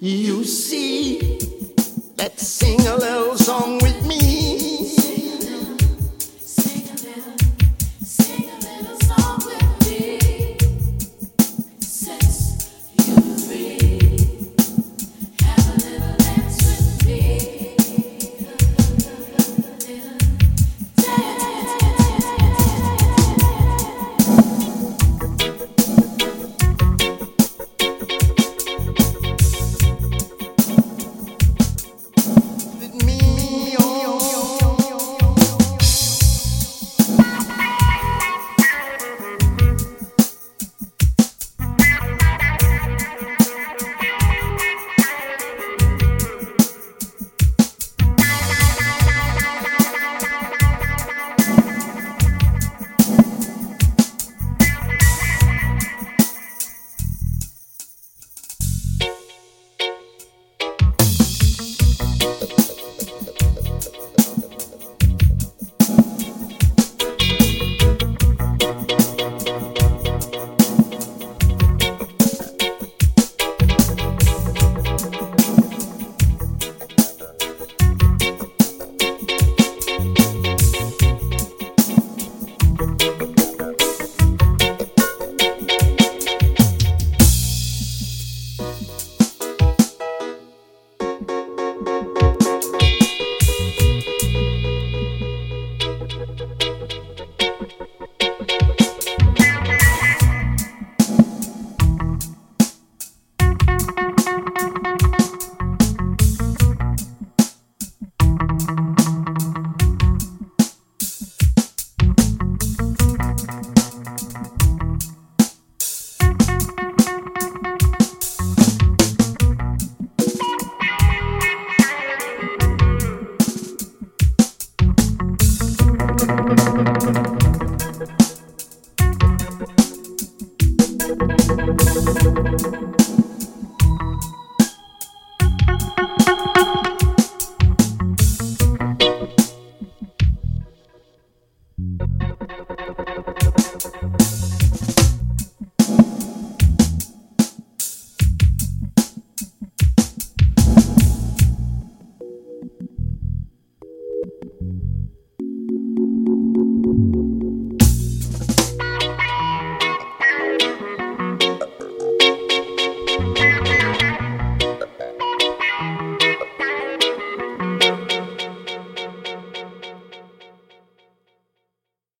you see. Mion.